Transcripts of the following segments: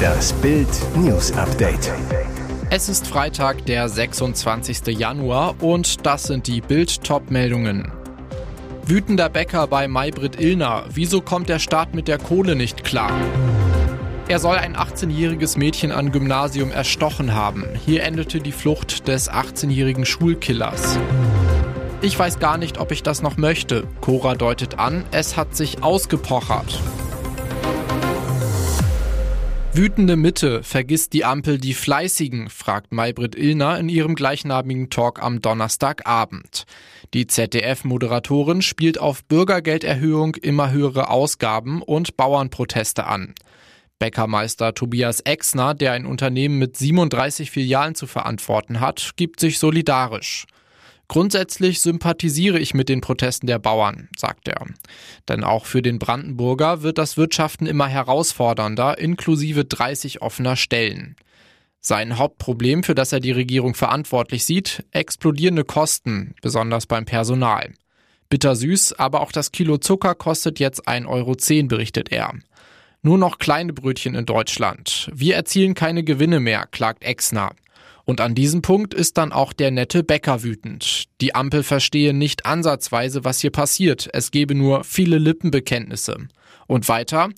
Das Bild News Update. Es ist Freitag, der 26. Januar und das sind die Bild meldungen Wütender Bäcker bei Maybrit Illner. Wieso kommt der Staat mit der Kohle nicht klar? Er soll ein 18-jähriges Mädchen an Gymnasium erstochen haben. Hier endete die Flucht des 18-jährigen Schulkillers. Ich weiß gar nicht, ob ich das noch möchte. Cora deutet an, es hat sich ausgepochert. Wütende Mitte, vergisst die Ampel die Fleißigen, fragt Maybrit Illner in ihrem gleichnamigen Talk am Donnerstagabend. Die ZDF-Moderatorin spielt auf Bürgergelderhöhung, immer höhere Ausgaben und Bauernproteste an. Bäckermeister Tobias Exner, der ein Unternehmen mit 37 Filialen zu verantworten hat, gibt sich solidarisch. Grundsätzlich sympathisiere ich mit den Protesten der Bauern, sagt er. Denn auch für den Brandenburger wird das Wirtschaften immer herausfordernder, inklusive 30 offener Stellen. Sein Hauptproblem, für das er die Regierung verantwortlich sieht, explodierende Kosten, besonders beim Personal. Bittersüß, aber auch das Kilo Zucker kostet jetzt 1,10 Euro, berichtet er. Nur noch kleine Brötchen in Deutschland. Wir erzielen keine Gewinne mehr, klagt Exner. Und an diesem Punkt ist dann auch der nette Bäcker wütend. Die Ampel verstehe nicht ansatzweise, was hier passiert. Es gebe nur viele Lippenbekenntnisse. Und weiter,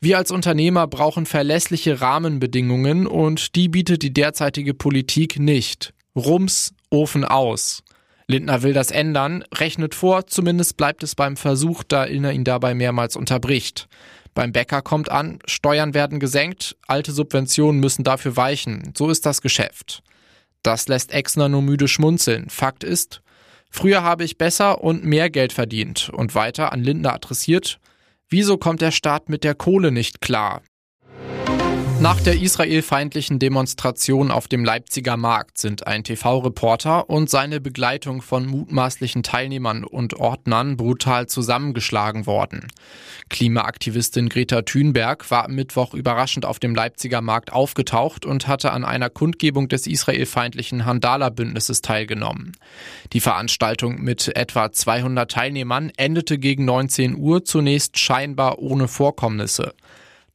wir als Unternehmer brauchen verlässliche Rahmenbedingungen und die bietet die derzeitige Politik nicht. Rums, Ofen aus. Lindner will das ändern, rechnet vor, zumindest bleibt es beim Versuch, da Illner ihn dabei mehrmals unterbricht. Beim Bäcker kommt an, Steuern werden gesenkt, alte Subventionen müssen dafür weichen. So ist das Geschäft. Das lässt Exner nur müde schmunzeln. Fakt ist, früher habe ich besser und mehr Geld verdient und weiter an Lindner adressiert. Wieso kommt der Staat mit der Kohle nicht klar? Nach der israelfeindlichen Demonstration auf dem Leipziger Markt sind ein TV-Reporter und seine Begleitung von mutmaßlichen Teilnehmern und Ordnern brutal zusammengeschlagen worden. Klimaaktivistin Greta Thunberg war am Mittwoch überraschend auf dem Leipziger Markt aufgetaucht und hatte an einer Kundgebung des israelfeindlichen Handala-Bündnisses teilgenommen. Die Veranstaltung mit etwa 200 Teilnehmern endete gegen 19 Uhr zunächst scheinbar ohne Vorkommnisse.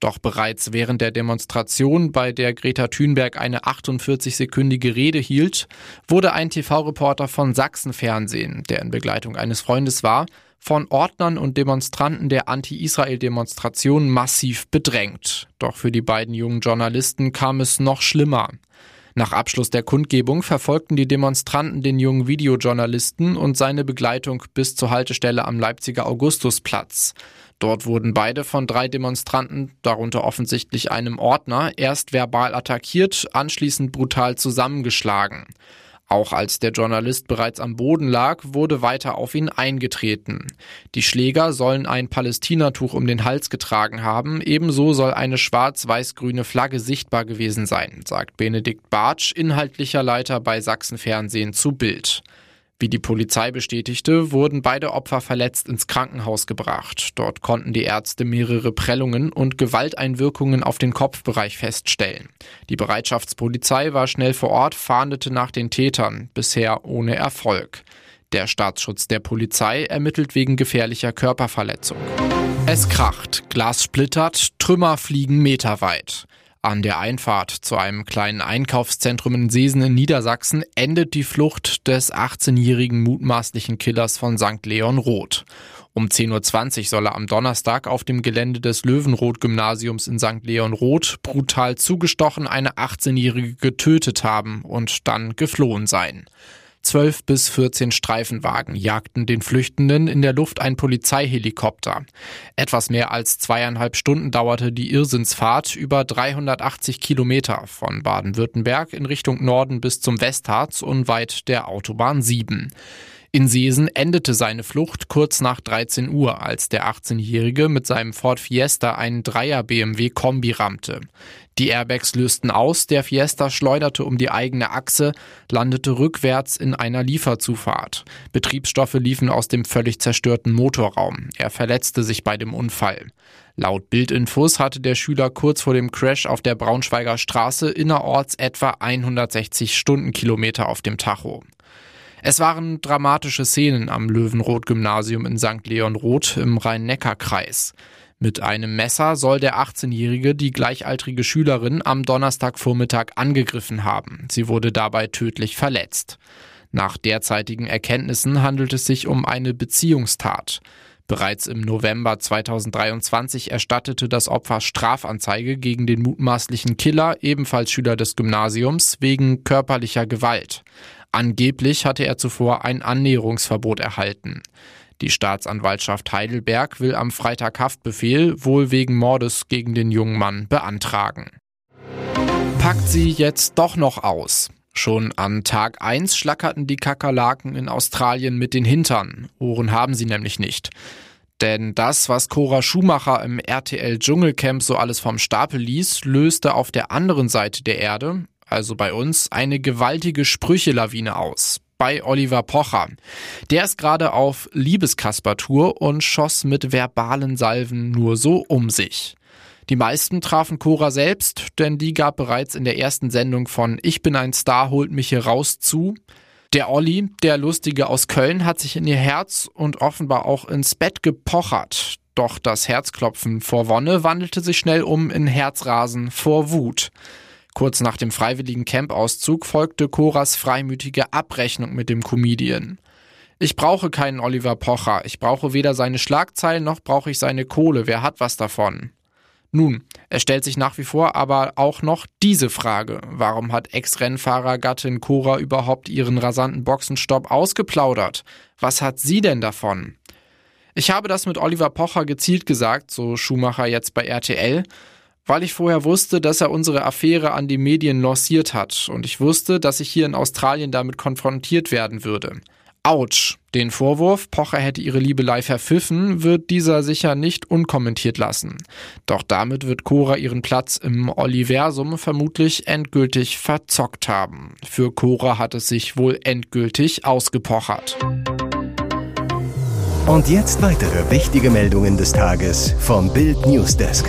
Doch bereits während der Demonstration, bei der Greta Thunberg eine 48-sekündige Rede hielt, wurde ein TV-Reporter von Sachsenfernsehen, der in Begleitung eines Freundes war, von Ordnern und Demonstranten der Anti-Israel-Demonstration massiv bedrängt. Doch für die beiden jungen Journalisten kam es noch schlimmer. Nach Abschluss der Kundgebung verfolgten die Demonstranten den jungen Videojournalisten und seine Begleitung bis zur Haltestelle am Leipziger Augustusplatz. Dort wurden beide von drei Demonstranten, darunter offensichtlich einem Ordner, erst verbal attackiert, anschließend brutal zusammengeschlagen. Auch als der Journalist bereits am Boden lag, wurde weiter auf ihn eingetreten. Die Schläger sollen ein Palästinatuch um den Hals getragen haben, ebenso soll eine schwarz-weiß-grüne Flagge sichtbar gewesen sein, sagt Benedikt Bartsch, inhaltlicher Leiter bei Sachsen Fernsehen zu Bild. Wie die Polizei bestätigte, wurden beide Opfer verletzt ins Krankenhaus gebracht. Dort konnten die Ärzte mehrere Prellungen und Gewalteinwirkungen auf den Kopfbereich feststellen. Die Bereitschaftspolizei war schnell vor Ort, fahndete nach den Tätern, bisher ohne Erfolg. Der Staatsschutz der Polizei ermittelt wegen gefährlicher Körperverletzung. Es kracht, Glas splittert, Trümmer fliegen meterweit. An der Einfahrt zu einem kleinen Einkaufszentrum in Seesen in Niedersachsen endet die Flucht des 18-jährigen mutmaßlichen Killers von St. Leon Roth. Um 10.20 Uhr soll er am Donnerstag auf dem Gelände des Löwenroth-Gymnasiums in St. Leon Roth brutal zugestochen eine 18-jährige getötet haben und dann geflohen sein. Zwölf bis 14 Streifenwagen jagten den Flüchtenden in der Luft ein Polizeihelikopter. Etwas mehr als zweieinhalb Stunden dauerte die Irrsinnsfahrt über 380 Kilometer von Baden-Württemberg in Richtung Norden bis zum Westharz unweit der Autobahn 7. In Seesen endete seine Flucht kurz nach 13 Uhr, als der 18-Jährige mit seinem Ford Fiesta einen Dreier BMW Kombi rammte. Die Airbags lösten aus, der Fiesta schleuderte um die eigene Achse, landete rückwärts in einer Lieferzufahrt. Betriebsstoffe liefen aus dem völlig zerstörten Motorraum. Er verletzte sich bei dem Unfall. Laut Bildinfos hatte der Schüler kurz vor dem Crash auf der Braunschweiger Straße innerorts etwa 160 Stundenkilometer auf dem Tacho. Es waren dramatische Szenen am Löwenroth-Gymnasium in St. Leon Roth im Rhein-Neckar-Kreis. Mit einem Messer soll der 18-Jährige die gleichaltrige Schülerin am Donnerstagvormittag angegriffen haben. Sie wurde dabei tödlich verletzt. Nach derzeitigen Erkenntnissen handelt es sich um eine Beziehungstat. Bereits im November 2023 erstattete das Opfer Strafanzeige gegen den mutmaßlichen Killer, ebenfalls Schüler des Gymnasiums, wegen körperlicher Gewalt. Angeblich hatte er zuvor ein Annäherungsverbot erhalten. Die Staatsanwaltschaft Heidelberg will am Freitag Haftbefehl wohl wegen Mordes gegen den jungen Mann beantragen. Packt sie jetzt doch noch aus. Schon an Tag 1 schlackerten die Kakerlaken in Australien mit den Hintern. Ohren haben sie nämlich nicht. Denn das, was Cora Schumacher im RTL Dschungelcamp so alles vom Stapel ließ, löste auf der anderen Seite der Erde, also bei uns, eine gewaltige Sprüchelawine aus. Bei Oliver Pocher. Der ist gerade auf Liebeskasper-Tour und schoss mit verbalen Salven nur so um sich. Die meisten trafen Cora selbst, denn die gab bereits in der ersten Sendung von Ich bin ein Star, holt mich hier raus zu. Der Olli, der Lustige aus Köln, hat sich in ihr Herz und offenbar auch ins Bett gepochert. Doch das Herzklopfen vor Wonne wandelte sich schnell um in Herzrasen vor Wut. Kurz nach dem freiwilligen Campauszug folgte Coras freimütige Abrechnung mit dem Comedian. Ich brauche keinen Oliver Pocher. Ich brauche weder seine Schlagzeilen noch brauche ich seine Kohle. Wer hat was davon? Nun, es stellt sich nach wie vor aber auch noch diese Frage. Warum hat Ex-Rennfahrergattin Cora überhaupt ihren rasanten Boxenstopp ausgeplaudert? Was hat sie denn davon? Ich habe das mit Oliver Pocher gezielt gesagt, so Schumacher jetzt bei RTL, weil ich vorher wusste, dass er unsere Affäre an die Medien lanciert hat und ich wusste, dass ich hier in Australien damit konfrontiert werden würde. Autsch. Den Vorwurf, Pocher hätte ihre Liebelei verpfiffen, wird dieser sicher nicht unkommentiert lassen. Doch damit wird Cora ihren Platz im Oliversum vermutlich endgültig verzockt haben. Für Cora hat es sich wohl endgültig ausgepochert. Und jetzt weitere wichtige Meldungen des Tages vom Bild Newsdesk.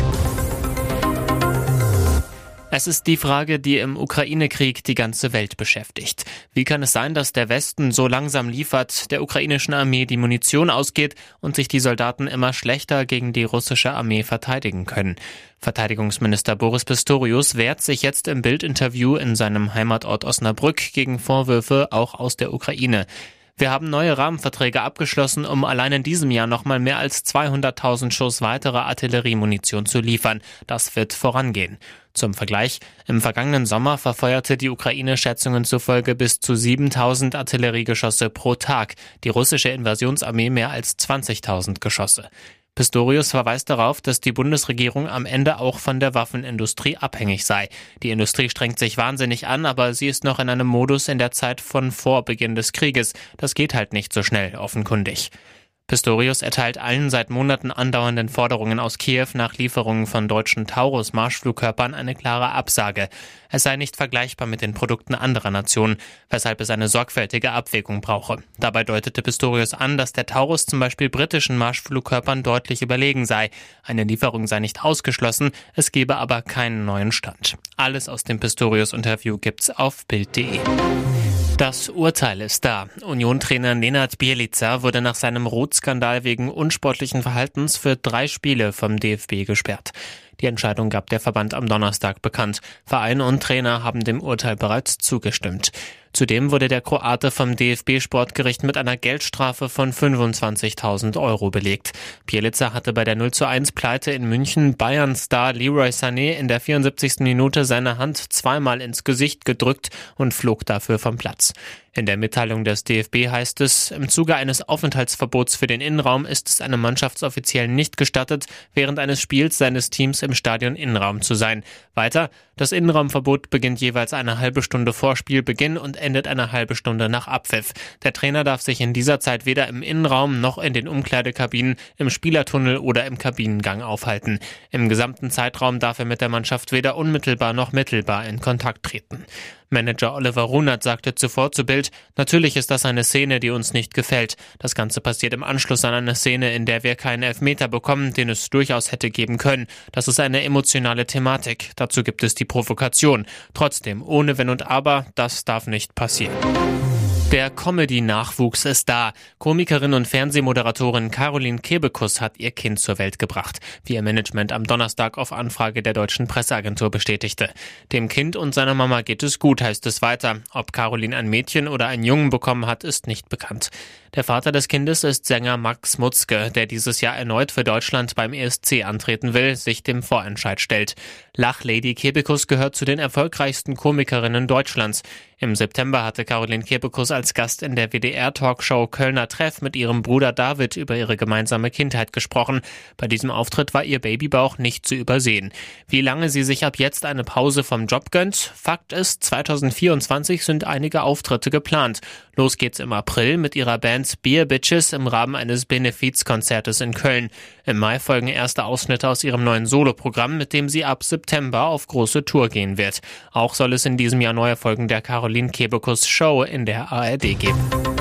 Es ist die Frage, die im Ukraine-Krieg die ganze Welt beschäftigt. Wie kann es sein, dass der Westen so langsam liefert, der ukrainischen Armee die Munition ausgeht und sich die Soldaten immer schlechter gegen die russische Armee verteidigen können? Verteidigungsminister Boris Pistorius wehrt sich jetzt im Bildinterview in seinem Heimatort Osnabrück gegen Vorwürfe auch aus der Ukraine. Wir haben neue Rahmenverträge abgeschlossen, um allein in diesem Jahr nochmal mehr als 200.000 Schuss weitere Artilleriemunition zu liefern. Das wird vorangehen. Zum Vergleich, im vergangenen Sommer verfeuerte die Ukraine Schätzungen zufolge bis zu 7000 Artilleriegeschosse pro Tag, die russische Invasionsarmee mehr als 20.000 Geschosse. Pistorius verweist darauf, dass die Bundesregierung am Ende auch von der Waffenindustrie abhängig sei. Die Industrie strengt sich wahnsinnig an, aber sie ist noch in einem Modus in der Zeit von vor Beginn des Krieges. Das geht halt nicht so schnell, offenkundig. Pistorius erteilt allen seit Monaten andauernden Forderungen aus Kiew nach Lieferungen von deutschen Taurus-Marschflugkörpern eine klare Absage. Es sei nicht vergleichbar mit den Produkten anderer Nationen, weshalb es eine sorgfältige Abwägung brauche. Dabei deutete Pistorius an, dass der Taurus zum Beispiel britischen Marschflugkörpern deutlich überlegen sei. Eine Lieferung sei nicht ausgeschlossen, es gebe aber keinen neuen Stand. Alles aus dem Pistorius-Interview gibt's auf Bild.de. Das Urteil ist da. Union-Trainer Nenad Bielica wurde nach seinem Rotskandal wegen unsportlichen Verhaltens für drei Spiele vom DFB gesperrt. Die Entscheidung gab der Verband am Donnerstag bekannt. Verein und Trainer haben dem Urteil bereits zugestimmt. Zudem wurde der Kroate vom DFB-Sportgericht mit einer Geldstrafe von 25.000 Euro belegt. Bielica hatte bei der 0 zu 1 Pleite in München Bayern-Star Leroy Sané in der 74. Minute seine Hand zweimal ins Gesicht gedrückt und flog dafür vom Platz. In der Mitteilung des DFB heißt es, im Zuge eines Aufenthaltsverbots für den Innenraum ist es einem Mannschaftsoffiziellen nicht gestattet, während eines Spiels seines Teams im Stadion Innenraum zu sein. Weiter, das Innenraumverbot beginnt jeweils eine halbe Stunde vor Spielbeginn und endet eine halbe Stunde nach Abpfiff. Der Trainer darf sich in dieser Zeit weder im Innenraum noch in den Umkleidekabinen, im Spielertunnel oder im Kabinengang aufhalten. Im gesamten Zeitraum darf er mit der Mannschaft weder unmittelbar noch mittelbar in Kontakt treten. Manager Oliver Runert sagte zuvor zu Bild, natürlich ist das eine Szene, die uns nicht gefällt. Das Ganze passiert im Anschluss an eine Szene, in der wir keinen Elfmeter bekommen, den es durchaus hätte geben können. Das ist eine emotionale Thematik. Dazu gibt es die Provokation. Trotzdem, ohne Wenn und Aber, das darf nicht passieren. Der Comedy-Nachwuchs ist da. Komikerin und Fernsehmoderatorin Caroline Kebekus hat ihr Kind zur Welt gebracht, wie ihr Management am Donnerstag auf Anfrage der deutschen Presseagentur bestätigte. Dem Kind und seiner Mama geht es gut, heißt es weiter. Ob Caroline ein Mädchen oder einen Jungen bekommen hat, ist nicht bekannt. Der Vater des Kindes ist Sänger Max Mutzke, der dieses Jahr erneut für Deutschland beim ESC antreten will, sich dem Vorentscheid stellt. Lachlady Kebekus gehört zu den erfolgreichsten Komikerinnen Deutschlands. Im September hatte Caroline Kebekus als Gast in der WDR-Talkshow Kölner Treff mit ihrem Bruder David über ihre gemeinsame Kindheit gesprochen. Bei diesem Auftritt war ihr Babybauch nicht zu übersehen. Wie lange sie sich ab jetzt eine Pause vom Job gönnt? Fakt ist, 2024 sind einige Auftritte geplant. Los geht's im April mit ihrer Band Beer Bitches im Rahmen eines Benefizkonzertes in Köln. Im Mai folgen erste Ausschnitte aus ihrem neuen Soloprogramm, mit dem sie ab September auf große Tour gehen wird. Auch soll es in diesem Jahr neue Folgen der Caroline Kebekus Show in der ARD geben.